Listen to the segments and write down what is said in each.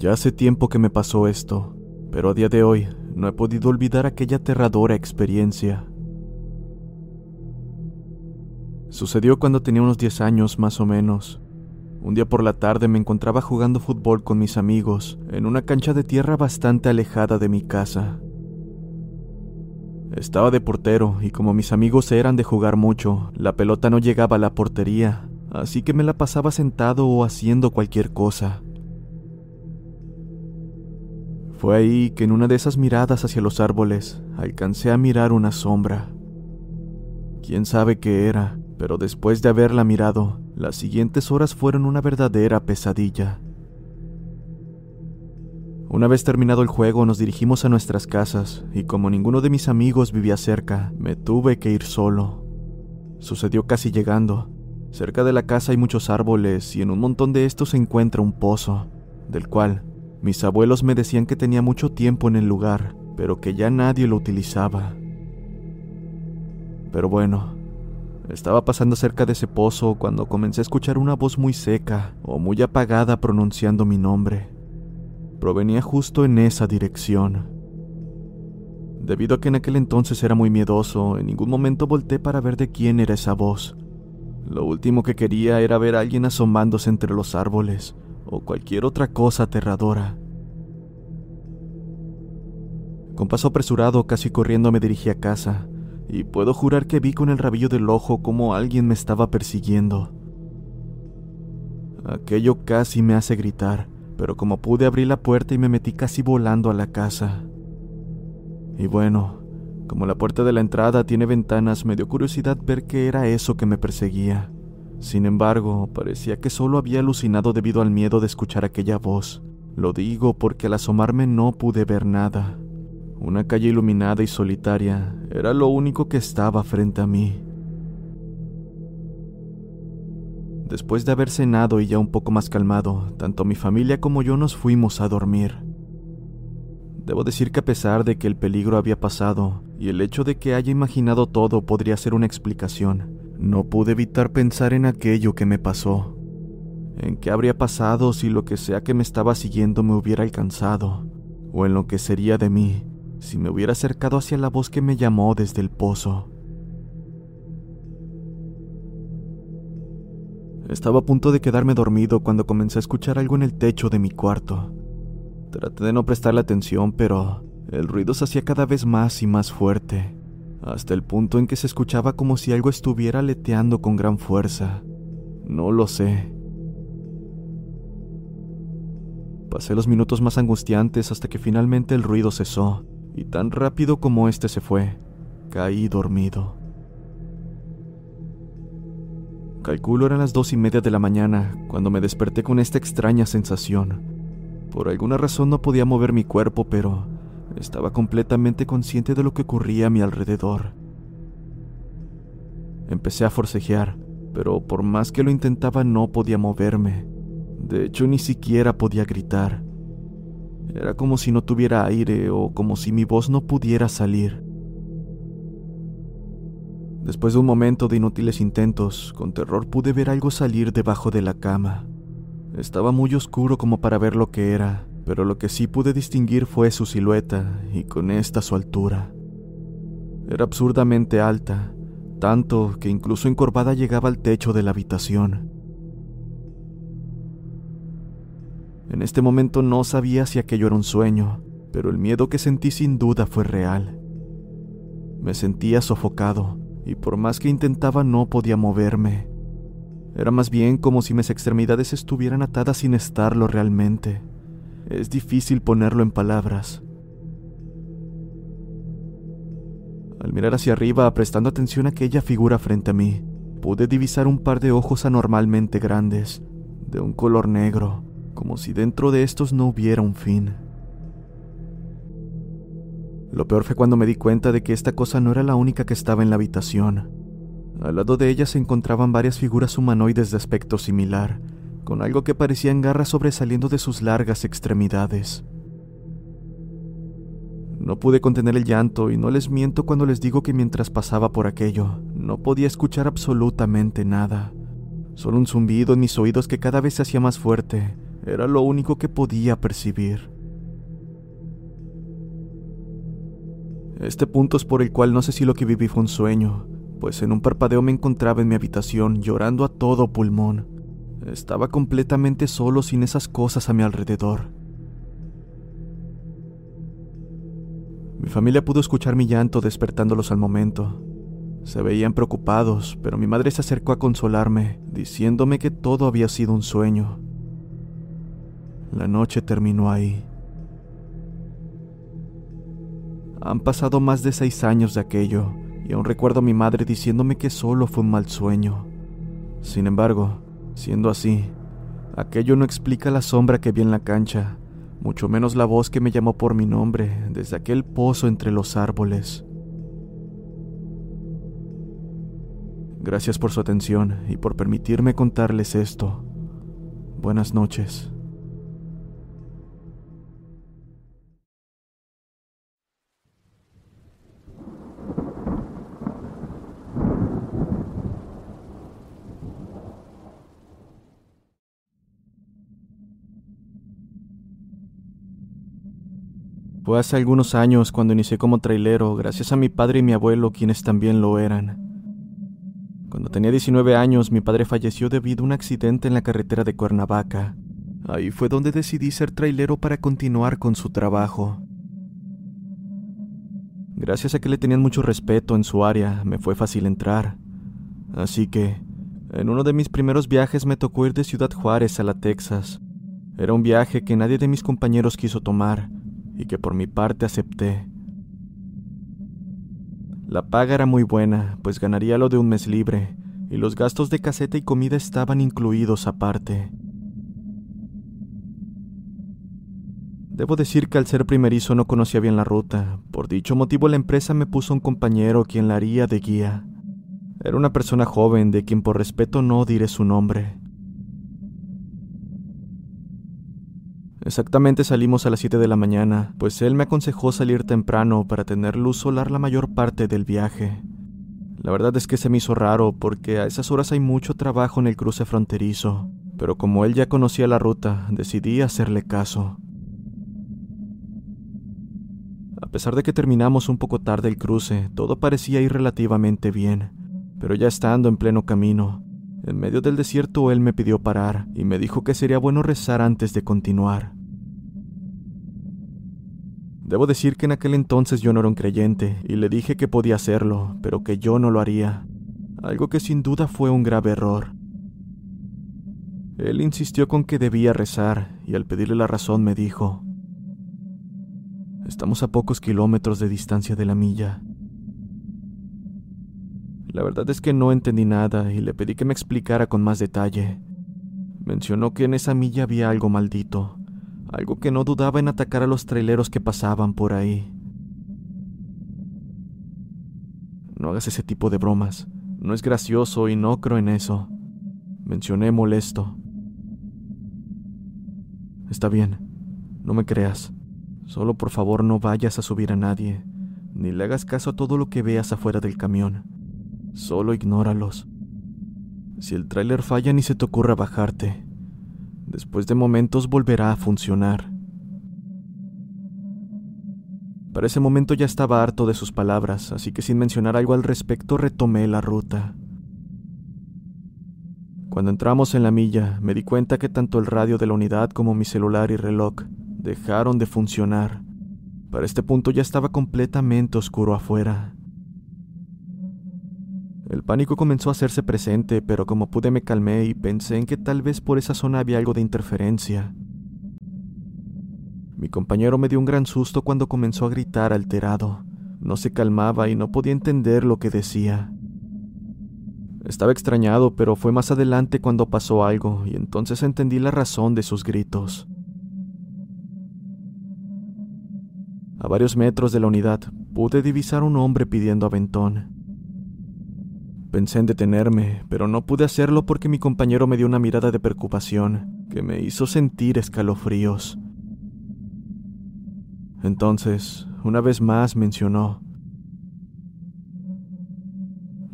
Ya hace tiempo que me pasó esto, pero a día de hoy no he podido olvidar aquella aterradora experiencia. Sucedió cuando tenía unos 10 años más o menos. Un día por la tarde me encontraba jugando fútbol con mis amigos en una cancha de tierra bastante alejada de mi casa. Estaba de portero y como mis amigos eran de jugar mucho, la pelota no llegaba a la portería, así que me la pasaba sentado o haciendo cualquier cosa. Fue ahí que en una de esas miradas hacia los árboles alcancé a mirar una sombra. Quién sabe qué era, pero después de haberla mirado, las siguientes horas fueron una verdadera pesadilla. Una vez terminado el juego nos dirigimos a nuestras casas y como ninguno de mis amigos vivía cerca, me tuve que ir solo. Sucedió casi llegando. Cerca de la casa hay muchos árboles y en un montón de estos se encuentra un pozo, del cual mis abuelos me decían que tenía mucho tiempo en el lugar, pero que ya nadie lo utilizaba. Pero bueno, estaba pasando cerca de ese pozo cuando comencé a escuchar una voz muy seca o muy apagada pronunciando mi nombre. Provenía justo en esa dirección. Debido a que en aquel entonces era muy miedoso, en ningún momento volteé para ver de quién era esa voz. Lo último que quería era ver a alguien asomándose entre los árboles, o cualquier otra cosa aterradora. Con paso apresurado, casi corriendo, me dirigí a casa, y puedo jurar que vi con el rabillo del ojo como alguien me estaba persiguiendo. Aquello casi me hace gritar, pero como pude abrí la puerta y me metí casi volando a la casa. Y bueno, como la puerta de la entrada tiene ventanas, me dio curiosidad ver qué era eso que me perseguía. Sin embargo, parecía que solo había alucinado debido al miedo de escuchar aquella voz. Lo digo porque al asomarme no pude ver nada. Una calle iluminada y solitaria era lo único que estaba frente a mí. Después de haber cenado y ya un poco más calmado, tanto mi familia como yo nos fuimos a dormir. Debo decir que a pesar de que el peligro había pasado y el hecho de que haya imaginado todo podría ser una explicación, no pude evitar pensar en aquello que me pasó, en qué habría pasado si lo que sea que me estaba siguiendo me hubiera alcanzado, o en lo que sería de mí si me hubiera acercado hacia la voz que me llamó desde el pozo. Estaba a punto de quedarme dormido cuando comencé a escuchar algo en el techo de mi cuarto. Traté de no prestarle atención, pero el ruido se hacía cada vez más y más fuerte hasta el punto en que se escuchaba como si algo estuviera aleteando con gran fuerza. No lo sé. Pasé los minutos más angustiantes hasta que finalmente el ruido cesó, y tan rápido como este se fue, caí dormido. Calculo eran las dos y media de la mañana cuando me desperté con esta extraña sensación. Por alguna razón no podía mover mi cuerpo, pero estaba completamente consciente de lo que ocurría a mi alrededor. Empecé a forcejear, pero por más que lo intentaba no podía moverme. De hecho, ni siquiera podía gritar. Era como si no tuviera aire o como si mi voz no pudiera salir. Después de un momento de inútiles intentos, con terror pude ver algo salir debajo de la cama. Estaba muy oscuro como para ver lo que era, pero lo que sí pude distinguir fue su silueta y con esta su altura. Era absurdamente alta, tanto que incluso encorvada llegaba al techo de la habitación. En este momento no sabía si aquello era un sueño, pero el miedo que sentí sin duda fue real. Me sentía sofocado y por más que intentaba no podía moverme. Era más bien como si mis extremidades estuvieran atadas sin estarlo realmente. Es difícil ponerlo en palabras. Al mirar hacia arriba, prestando atención a aquella figura frente a mí, pude divisar un par de ojos anormalmente grandes, de un color negro, como si dentro de estos no hubiera un fin. Lo peor fue cuando me di cuenta de que esta cosa no era la única que estaba en la habitación. Al lado de ella se encontraban varias figuras humanoides de aspecto similar, con algo que parecían garras sobresaliendo de sus largas extremidades. No pude contener el llanto y no les miento cuando les digo que mientras pasaba por aquello, no podía escuchar absolutamente nada. Solo un zumbido en mis oídos que cada vez se hacía más fuerte era lo único que podía percibir. Este punto es por el cual no sé si lo que viví fue un sueño, pues en un parpadeo me encontraba en mi habitación llorando a todo pulmón. Estaba completamente solo sin esas cosas a mi alrededor. Mi familia pudo escuchar mi llanto despertándolos al momento. Se veían preocupados, pero mi madre se acercó a consolarme, diciéndome que todo había sido un sueño. La noche terminó ahí. Han pasado más de seis años de aquello, y aún recuerdo a mi madre diciéndome que solo fue un mal sueño. Sin embargo, siendo así, aquello no explica la sombra que vi en la cancha, mucho menos la voz que me llamó por mi nombre desde aquel pozo entre los árboles. Gracias por su atención y por permitirme contarles esto. Buenas noches. Fue hace algunos años cuando inicié como trailero, gracias a mi padre y mi abuelo, quienes también lo eran. Cuando tenía 19 años, mi padre falleció debido a un accidente en la carretera de Cuernavaca. Ahí fue donde decidí ser trailero para continuar con su trabajo. Gracias a que le tenían mucho respeto en su área, me fue fácil entrar. Así que, en uno de mis primeros viajes me tocó ir de Ciudad Juárez a la Texas. Era un viaje que nadie de mis compañeros quiso tomar, y que por mi parte acepté. La paga era muy buena, pues ganaría lo de un mes libre, y los gastos de caseta y comida estaban incluidos aparte. Debo decir que al ser primerizo no conocía bien la ruta, por dicho motivo la empresa me puso un compañero quien la haría de guía. Era una persona joven de quien por respeto no diré su nombre. Exactamente salimos a las 7 de la mañana, pues él me aconsejó salir temprano para tener luz solar la mayor parte del viaje. La verdad es que se me hizo raro porque a esas horas hay mucho trabajo en el cruce fronterizo, pero como él ya conocía la ruta, decidí hacerle caso. A pesar de que terminamos un poco tarde el cruce, todo parecía ir relativamente bien, pero ya estando en pleno camino, en medio del desierto él me pidió parar y me dijo que sería bueno rezar antes de continuar. Debo decir que en aquel entonces yo no era un creyente y le dije que podía hacerlo, pero que yo no lo haría, algo que sin duda fue un grave error. Él insistió con que debía rezar y al pedirle la razón me dijo, Estamos a pocos kilómetros de distancia de la milla la verdad es que no entendí nada y le pedí que me explicara con más detalle. Mencionó que en esa milla había algo maldito, algo que no dudaba en atacar a los traileros que pasaban por ahí. No hagas ese tipo de bromas, no es gracioso y no creo en eso. Mencioné molesto. Está bien, no me creas. Solo por favor no vayas a subir a nadie, ni le hagas caso a todo lo que veas afuera del camión. Solo ignóralos. Si el tráiler falla ni se te ocurra bajarte. Después de momentos volverá a funcionar. Para ese momento ya estaba harto de sus palabras, así que sin mencionar algo al respecto retomé la ruta. Cuando entramos en la milla, me di cuenta que tanto el radio de la unidad como mi celular y reloj dejaron de funcionar. Para este punto ya estaba completamente oscuro afuera. El pánico comenzó a hacerse presente, pero como pude me calmé y pensé en que tal vez por esa zona había algo de interferencia. Mi compañero me dio un gran susto cuando comenzó a gritar alterado. No se calmaba y no podía entender lo que decía. Estaba extrañado, pero fue más adelante cuando pasó algo y entonces entendí la razón de sus gritos. A varios metros de la unidad pude divisar un hombre pidiendo aventón. Pensé en detenerme, pero no pude hacerlo porque mi compañero me dio una mirada de preocupación que me hizo sentir escalofríos. Entonces, una vez más mencionó,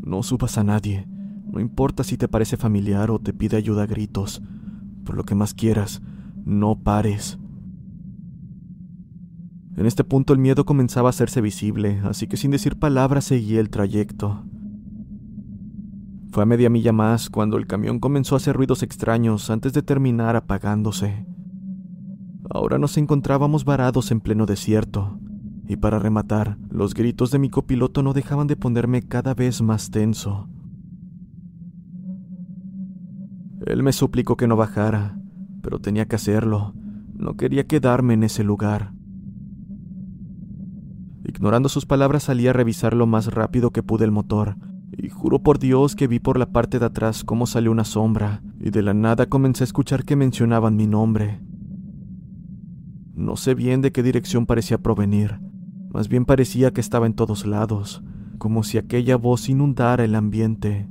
No subas a nadie, no importa si te parece familiar o te pide ayuda a gritos, por lo que más quieras, no pares. En este punto el miedo comenzaba a hacerse visible, así que sin decir palabras seguí el trayecto. Fue a media milla más cuando el camión comenzó a hacer ruidos extraños antes de terminar apagándose. Ahora nos encontrábamos varados en pleno desierto, y para rematar, los gritos de mi copiloto no dejaban de ponerme cada vez más tenso. Él me suplicó que no bajara, pero tenía que hacerlo. No quería quedarme en ese lugar. Ignorando sus palabras salí a revisar lo más rápido que pude el motor, y juro por Dios que vi por la parte de atrás cómo salió una sombra, y de la nada comencé a escuchar que mencionaban mi nombre. No sé bien de qué dirección parecía provenir, más bien parecía que estaba en todos lados, como si aquella voz inundara el ambiente.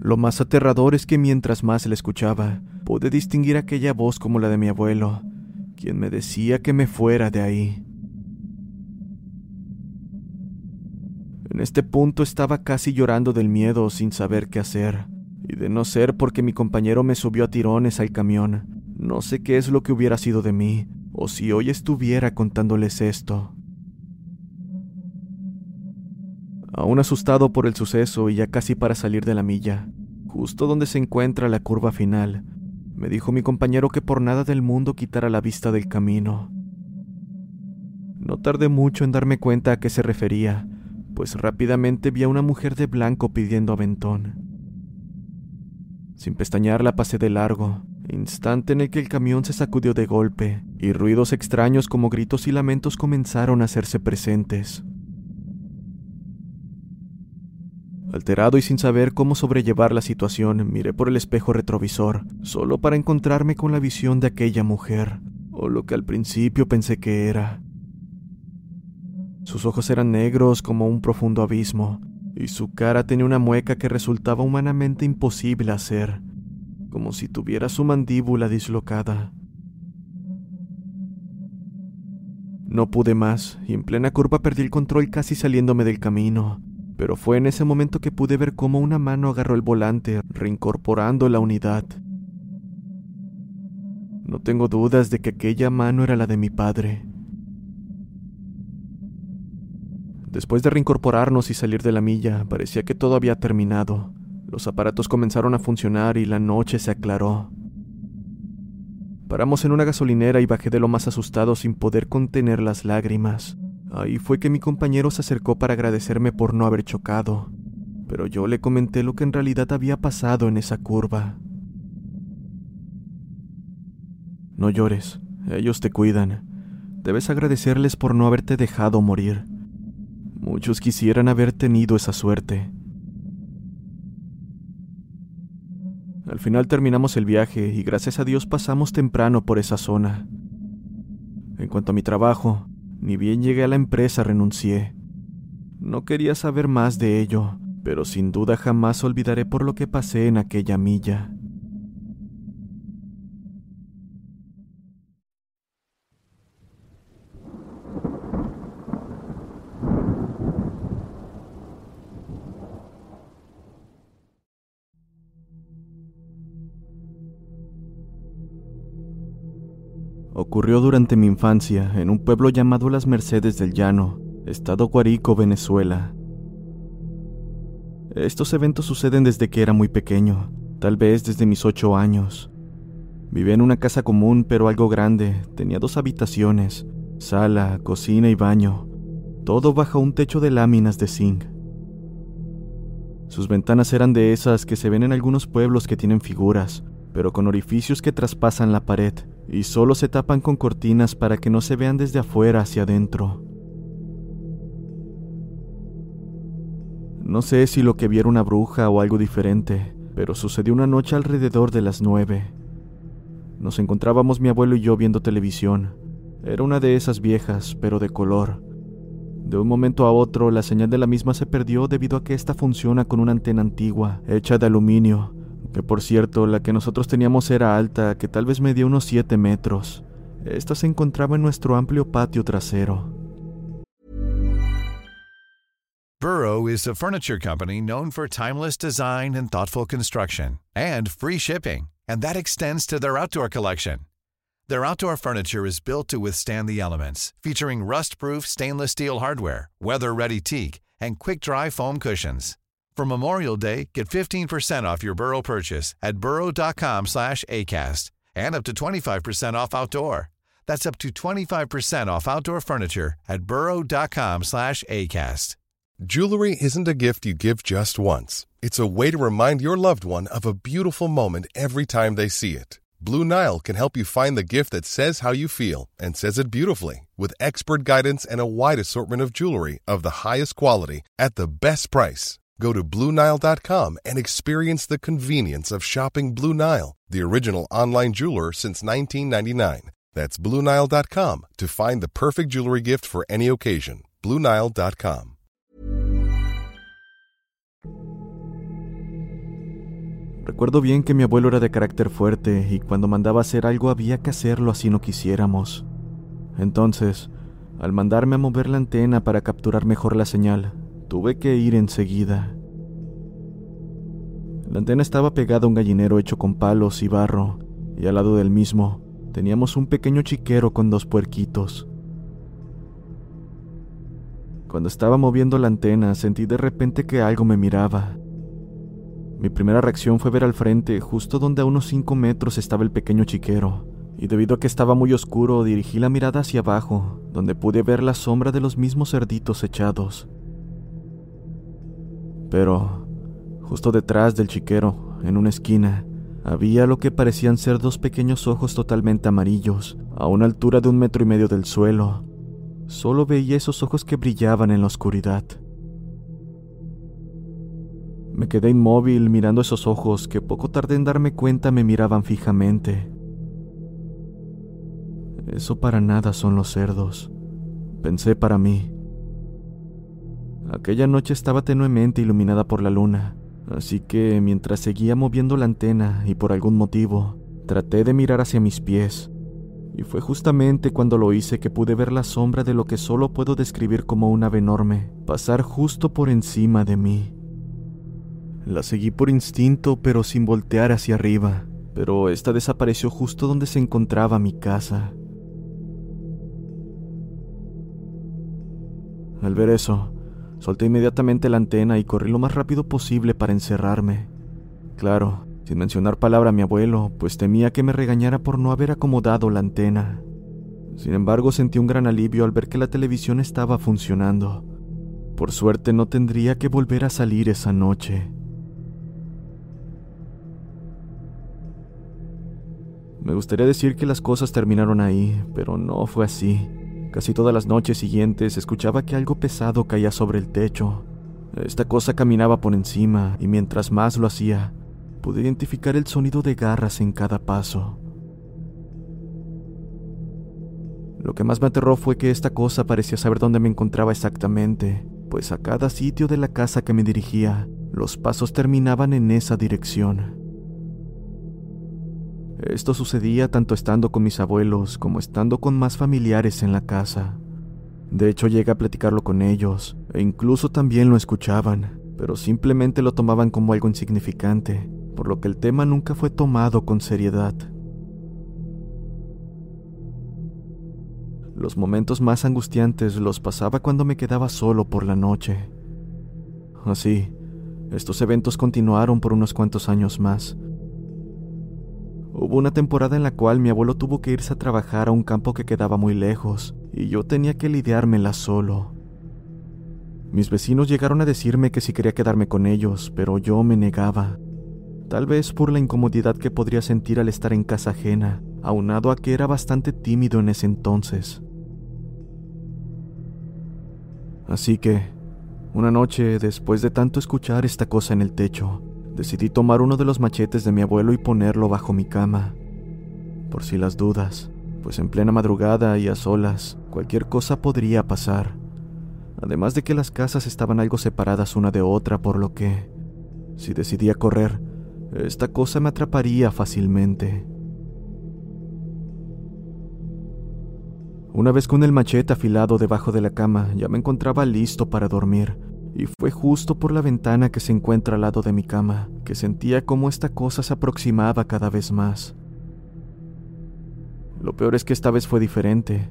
Lo más aterrador es que mientras más la escuchaba, pude distinguir aquella voz como la de mi abuelo, quien me decía que me fuera de ahí. En este punto estaba casi llorando del miedo sin saber qué hacer, y de no ser porque mi compañero me subió a tirones al camión, no sé qué es lo que hubiera sido de mí, o si hoy estuviera contándoles esto. Aún asustado por el suceso y ya casi para salir de la milla, justo donde se encuentra la curva final, me dijo mi compañero que por nada del mundo quitara la vista del camino. No tardé mucho en darme cuenta a qué se refería, pues rápidamente vi a una mujer de blanco pidiendo aventón. Sin pestañear la pasé de largo, instante en el que el camión se sacudió de golpe y ruidos extraños como gritos y lamentos comenzaron a hacerse presentes. Alterado y sin saber cómo sobrellevar la situación, miré por el espejo retrovisor, solo para encontrarme con la visión de aquella mujer, o lo que al principio pensé que era. Sus ojos eran negros como un profundo abismo, y su cara tenía una mueca que resultaba humanamente imposible hacer, como si tuviera su mandíbula dislocada. No pude más, y en plena curva perdí el control casi saliéndome del camino, pero fue en ese momento que pude ver cómo una mano agarró el volante, reincorporando la unidad. No tengo dudas de que aquella mano era la de mi padre. Después de reincorporarnos y salir de la milla, parecía que todo había terminado. Los aparatos comenzaron a funcionar y la noche se aclaró. Paramos en una gasolinera y bajé de lo más asustado sin poder contener las lágrimas. Ahí fue que mi compañero se acercó para agradecerme por no haber chocado, pero yo le comenté lo que en realidad había pasado en esa curva. No llores, ellos te cuidan. Debes agradecerles por no haberte dejado morir. Muchos quisieran haber tenido esa suerte. Al final terminamos el viaje y gracias a Dios pasamos temprano por esa zona. En cuanto a mi trabajo, ni bien llegué a la empresa renuncié. No quería saber más de ello, pero sin duda jamás olvidaré por lo que pasé en aquella milla. Ocurrió durante mi infancia en un pueblo llamado Las Mercedes del Llano, estado Guarico, Venezuela. Estos eventos suceden desde que era muy pequeño, tal vez desde mis ocho años. Vivía en una casa común pero algo grande, tenía dos habitaciones, sala, cocina y baño, todo bajo un techo de láminas de zinc. Sus ventanas eran de esas que se ven en algunos pueblos que tienen figuras, pero con orificios que traspasan la pared y solo se tapan con cortinas para que no se vean desde afuera hacia adentro. No sé si lo que vi era una bruja o algo diferente, pero sucedió una noche alrededor de las nueve. Nos encontrábamos mi abuelo y yo viendo televisión. Era una de esas viejas, pero de color. De un momento a otro, la señal de la misma se perdió debido a que esta funciona con una antena antigua, hecha de aluminio, que por cierto, la que nosotros teníamos era alta, que tal vez medía unos 7 metros. Esta se encontraba en nuestro amplio patio trasero. Burrow is a furniture company known for timeless design and thoughtful construction, and free shipping, and that extends to their outdoor collection. Their outdoor furniture is built to withstand the elements, featuring rust-proof stainless steel hardware, weather-ready teak, and quick-dry foam cushions. For Memorial Day, get 15% off your Burrow purchase at burrow.com slash ACAST and up to 25% off outdoor. That's up to 25% off outdoor furniture at burrow.com slash ACAST. Jewelry isn't a gift you give just once. It's a way to remind your loved one of a beautiful moment every time they see it. Blue Nile can help you find the gift that says how you feel and says it beautifully with expert guidance and a wide assortment of jewelry of the highest quality at the best price. Go to BlueNile.com and experience the convenience of shopping Blue Nile, the original online jeweler since 1999. That's BlueNile.com to find the perfect jewelry gift for any occasion. BlueNile.com. Recuerdo bien que mi abuelo era de carácter fuerte y cuando mandaba hacer algo había que hacerlo así no quisiéramos. Entonces, al mandarme a mover la antena para capturar mejor la señal, tuve que ir enseguida. La antena estaba pegada a un gallinero hecho con palos y barro, y al lado del mismo teníamos un pequeño chiquero con dos puerquitos. Cuando estaba moviendo la antena sentí de repente que algo me miraba. Mi primera reacción fue ver al frente, justo donde a unos 5 metros estaba el pequeño chiquero, y debido a que estaba muy oscuro, dirigí la mirada hacia abajo, donde pude ver la sombra de los mismos cerditos echados. Pero, justo detrás del chiquero, en una esquina, había lo que parecían ser dos pequeños ojos totalmente amarillos, a una altura de un metro y medio del suelo. Solo veía esos ojos que brillaban en la oscuridad. Me quedé inmóvil mirando esos ojos que poco tardé en darme cuenta me miraban fijamente. Eso para nada son los cerdos, pensé para mí. Aquella noche estaba tenuemente iluminada por la luna, así que mientras seguía moviendo la antena y por algún motivo, traté de mirar hacia mis pies, y fue justamente cuando lo hice que pude ver la sombra de lo que solo puedo describir como un ave enorme pasar justo por encima de mí. La seguí por instinto, pero sin voltear hacia arriba, pero esta desapareció justo donde se encontraba mi casa. Al ver eso, solté inmediatamente la antena y corrí lo más rápido posible para encerrarme. Claro, sin mencionar palabra a mi abuelo, pues temía que me regañara por no haber acomodado la antena. Sin embargo, sentí un gran alivio al ver que la televisión estaba funcionando. Por suerte no tendría que volver a salir esa noche. Me gustaría decir que las cosas terminaron ahí, pero no fue así. Casi todas las noches siguientes escuchaba que algo pesado caía sobre el techo. Esta cosa caminaba por encima y mientras más lo hacía, pude identificar el sonido de garras en cada paso. Lo que más me aterró fue que esta cosa parecía saber dónde me encontraba exactamente, pues a cada sitio de la casa que me dirigía, los pasos terminaban en esa dirección. Esto sucedía tanto estando con mis abuelos como estando con más familiares en la casa. De hecho, llegué a platicarlo con ellos, e incluso también lo escuchaban, pero simplemente lo tomaban como algo insignificante, por lo que el tema nunca fue tomado con seriedad. Los momentos más angustiantes los pasaba cuando me quedaba solo por la noche. Así, estos eventos continuaron por unos cuantos años más, Hubo una temporada en la cual mi abuelo tuvo que irse a trabajar a un campo que quedaba muy lejos, y yo tenía que lidiármela solo. Mis vecinos llegaron a decirme que si quería quedarme con ellos, pero yo me negaba. Tal vez por la incomodidad que podría sentir al estar en casa ajena, aunado a que era bastante tímido en ese entonces. Así que, una noche, después de tanto escuchar esta cosa en el techo, decidí tomar uno de los machetes de mi abuelo y ponerlo bajo mi cama. Por si las dudas, pues en plena madrugada y a solas, cualquier cosa podría pasar. Además de que las casas estaban algo separadas una de otra, por lo que, si decidía correr, esta cosa me atraparía fácilmente. Una vez con el machete afilado debajo de la cama, ya me encontraba listo para dormir, y fue justo por la ventana que se encuentra al lado de mi cama que sentía cómo esta cosa se aproximaba cada vez más. Lo peor es que esta vez fue diferente.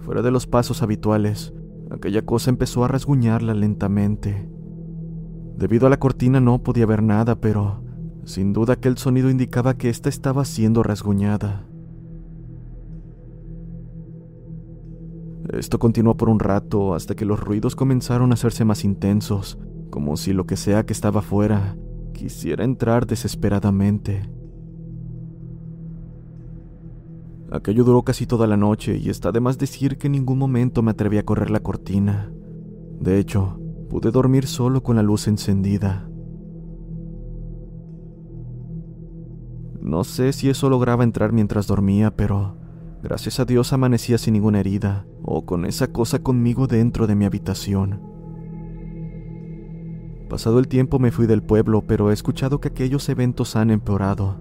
Fuera de los pasos habituales, aquella cosa empezó a rasguñarla lentamente. Debido a la cortina no podía ver nada, pero sin duda aquel sonido indicaba que ésta estaba siendo rasguñada. Esto continuó por un rato hasta que los ruidos comenzaron a hacerse más intensos, como si lo que sea que estaba fuera quisiera entrar desesperadamente. Aquello duró casi toda la noche y está de más decir que en ningún momento me atreví a correr la cortina. De hecho, pude dormir solo con la luz encendida. No sé si eso lograba entrar mientras dormía, pero Gracias a Dios amanecía sin ninguna herida o con esa cosa conmigo dentro de mi habitación. Pasado el tiempo me fui del pueblo, pero he escuchado que aquellos eventos han empeorado,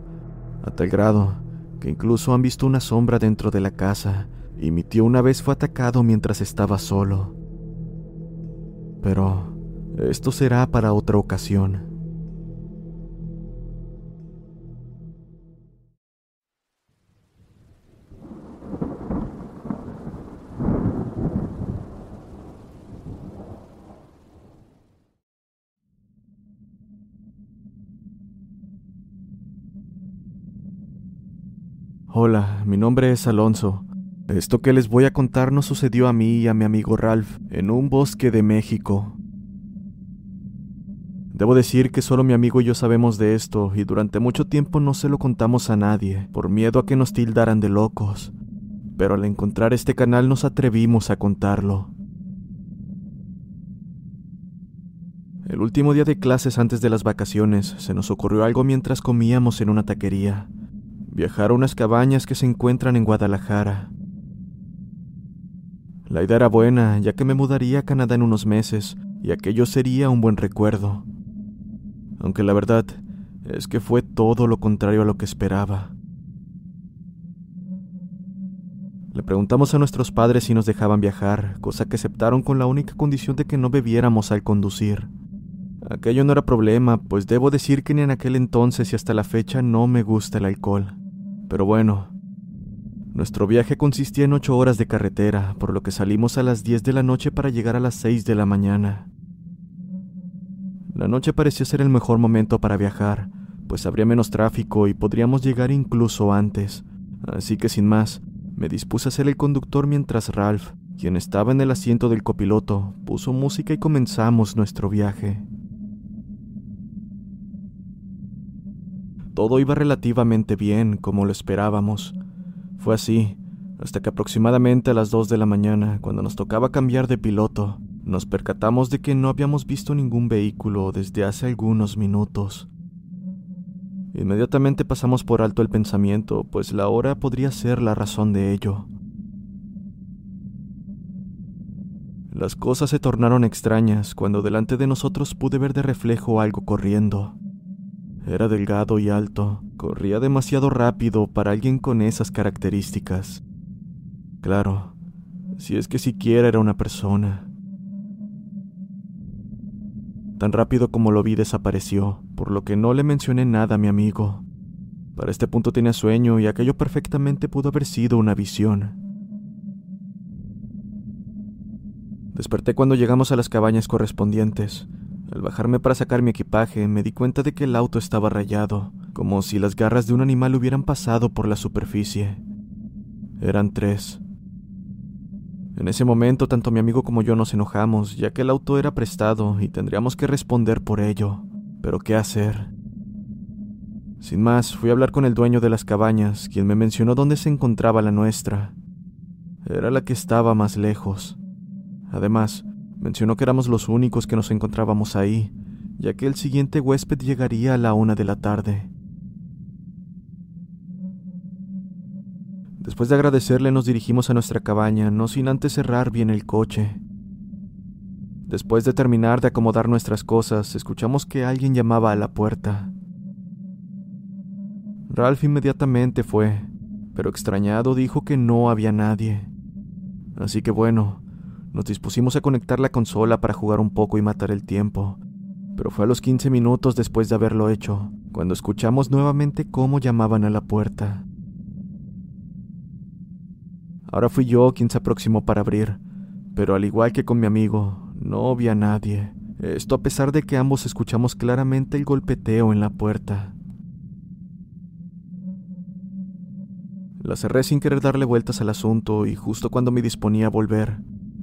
a tal grado que incluso han visto una sombra dentro de la casa y mi tío una vez fue atacado mientras estaba solo. Pero esto será para otra ocasión. Hola, mi nombre es Alonso. Esto que les voy a contar no sucedió a mí y a mi amigo Ralph en un bosque de México. Debo decir que solo mi amigo y yo sabemos de esto y durante mucho tiempo no se lo contamos a nadie por miedo a que nos tildaran de locos. Pero al encontrar este canal nos atrevimos a contarlo. El último día de clases antes de las vacaciones se nos ocurrió algo mientras comíamos en una taquería viajar a unas cabañas que se encuentran en Guadalajara. La idea era buena, ya que me mudaría a Canadá en unos meses, y aquello sería un buen recuerdo. Aunque la verdad es que fue todo lo contrario a lo que esperaba. Le preguntamos a nuestros padres si nos dejaban viajar, cosa que aceptaron con la única condición de que no bebiéramos al conducir. Aquello no era problema, pues debo decir que ni en aquel entonces y hasta la fecha no me gusta el alcohol. Pero bueno, nuestro viaje consistía en ocho horas de carretera, por lo que salimos a las diez de la noche para llegar a las seis de la mañana. La noche parecía ser el mejor momento para viajar, pues habría menos tráfico y podríamos llegar incluso antes, así que sin más, me dispuse a ser el conductor mientras Ralph, quien estaba en el asiento del copiloto, puso música y comenzamos nuestro viaje. Todo iba relativamente bien, como lo esperábamos. Fue así, hasta que aproximadamente a las dos de la mañana, cuando nos tocaba cambiar de piloto, nos percatamos de que no habíamos visto ningún vehículo desde hace algunos minutos. Inmediatamente pasamos por alto el pensamiento, pues la hora podría ser la razón de ello. Las cosas se tornaron extrañas cuando delante de nosotros pude ver de reflejo algo corriendo. Era delgado y alto, corría demasiado rápido para alguien con esas características. Claro, si es que siquiera era una persona. Tan rápido como lo vi desapareció, por lo que no le mencioné nada a mi amigo. Para este punto tenía sueño y aquello perfectamente pudo haber sido una visión. Desperté cuando llegamos a las cabañas correspondientes. Al bajarme para sacar mi equipaje, me di cuenta de que el auto estaba rayado, como si las garras de un animal hubieran pasado por la superficie. Eran tres. En ese momento tanto mi amigo como yo nos enojamos, ya que el auto era prestado y tendríamos que responder por ello. Pero ¿qué hacer? Sin más, fui a hablar con el dueño de las cabañas, quien me mencionó dónde se encontraba la nuestra. Era la que estaba más lejos. Además, mencionó que éramos los únicos que nos encontrábamos ahí, ya que el siguiente huésped llegaría a la una de la tarde. Después de agradecerle nos dirigimos a nuestra cabaña, no sin antes cerrar bien el coche. Después de terminar de acomodar nuestras cosas, escuchamos que alguien llamaba a la puerta. Ralph inmediatamente fue, pero extrañado dijo que no había nadie. Así que bueno, nos dispusimos a conectar la consola para jugar un poco y matar el tiempo, pero fue a los 15 minutos después de haberlo hecho, cuando escuchamos nuevamente cómo llamaban a la puerta. Ahora fui yo quien se aproximó para abrir, pero al igual que con mi amigo, no había nadie. Esto a pesar de que ambos escuchamos claramente el golpeteo en la puerta. La cerré sin querer darle vueltas al asunto y justo cuando me disponía a volver,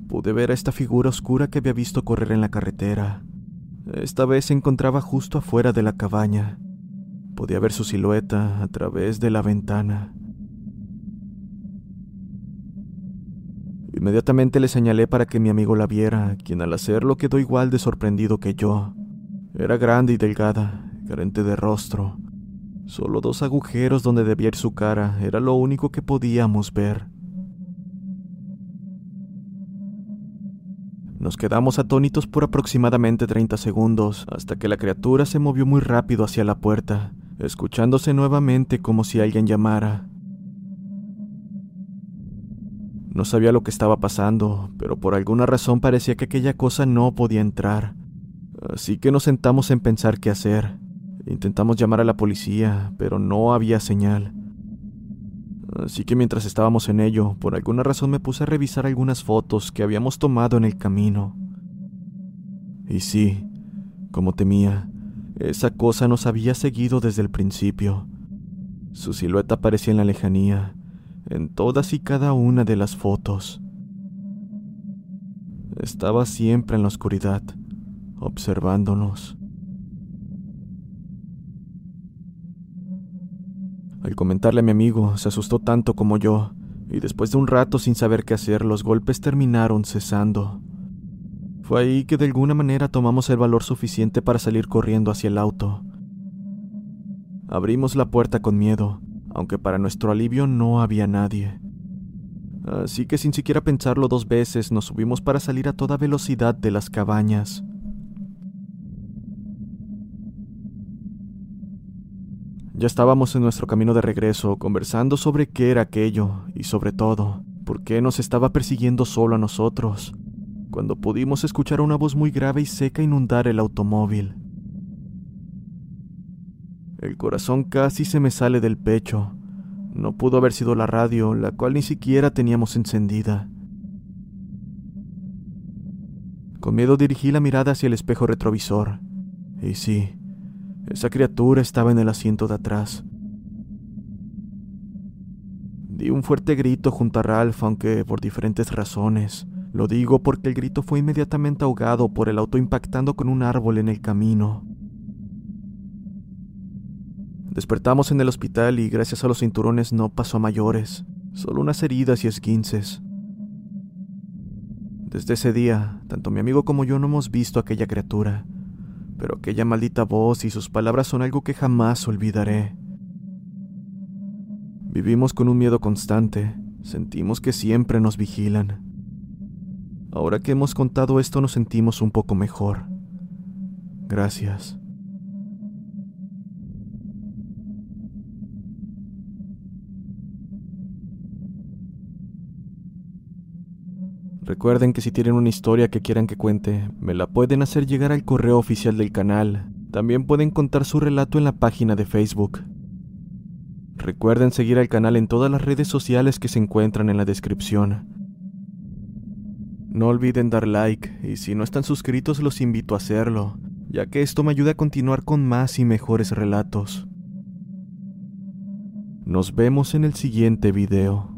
pude ver a esta figura oscura que había visto correr en la carretera. Esta vez se encontraba justo afuera de la cabaña. Podía ver su silueta a través de la ventana. Inmediatamente le señalé para que mi amigo la viera, quien al hacerlo quedó igual de sorprendido que yo. Era grande y delgada, carente de rostro, Solo dos agujeros donde debía ir su cara era lo único que podíamos ver. Nos quedamos atónitos por aproximadamente 30 segundos, hasta que la criatura se movió muy rápido hacia la puerta, escuchándose nuevamente como si alguien llamara. No sabía lo que estaba pasando, pero por alguna razón parecía que aquella cosa no podía entrar. Así que nos sentamos en pensar qué hacer. Intentamos llamar a la policía, pero no había señal. Así que mientras estábamos en ello, por alguna razón me puse a revisar algunas fotos que habíamos tomado en el camino. Y sí, como temía, esa cosa nos había seguido desde el principio. Su silueta aparecía en la lejanía, en todas y cada una de las fotos. Estaba siempre en la oscuridad, observándonos. Al comentarle a mi amigo, se asustó tanto como yo, y después de un rato sin saber qué hacer, los golpes terminaron cesando. Fue ahí que de alguna manera tomamos el valor suficiente para salir corriendo hacia el auto. Abrimos la puerta con miedo, aunque para nuestro alivio no había nadie. Así que sin siquiera pensarlo dos veces nos subimos para salir a toda velocidad de las cabañas. Ya estábamos en nuestro camino de regreso, conversando sobre qué era aquello y sobre todo, por qué nos estaba persiguiendo solo a nosotros, cuando pudimos escuchar una voz muy grave y seca inundar el automóvil. El corazón casi se me sale del pecho. No pudo haber sido la radio, la cual ni siquiera teníamos encendida. Con miedo dirigí la mirada hacia el espejo retrovisor. Y sí, esa criatura estaba en el asiento de atrás. Di un fuerte grito junto a Ralph, aunque por diferentes razones. Lo digo porque el grito fue inmediatamente ahogado por el auto impactando con un árbol en el camino. Despertamos en el hospital y gracias a los cinturones no pasó a mayores, solo unas heridas y esguinces. Desde ese día, tanto mi amigo como yo no hemos visto a aquella criatura pero aquella maldita voz y sus palabras son algo que jamás olvidaré. Vivimos con un miedo constante, sentimos que siempre nos vigilan. Ahora que hemos contado esto nos sentimos un poco mejor. Gracias. Recuerden que si tienen una historia que quieran que cuente, me la pueden hacer llegar al correo oficial del canal. También pueden contar su relato en la página de Facebook. Recuerden seguir al canal en todas las redes sociales que se encuentran en la descripción. No olviden dar like y si no están suscritos los invito a hacerlo, ya que esto me ayuda a continuar con más y mejores relatos. Nos vemos en el siguiente video.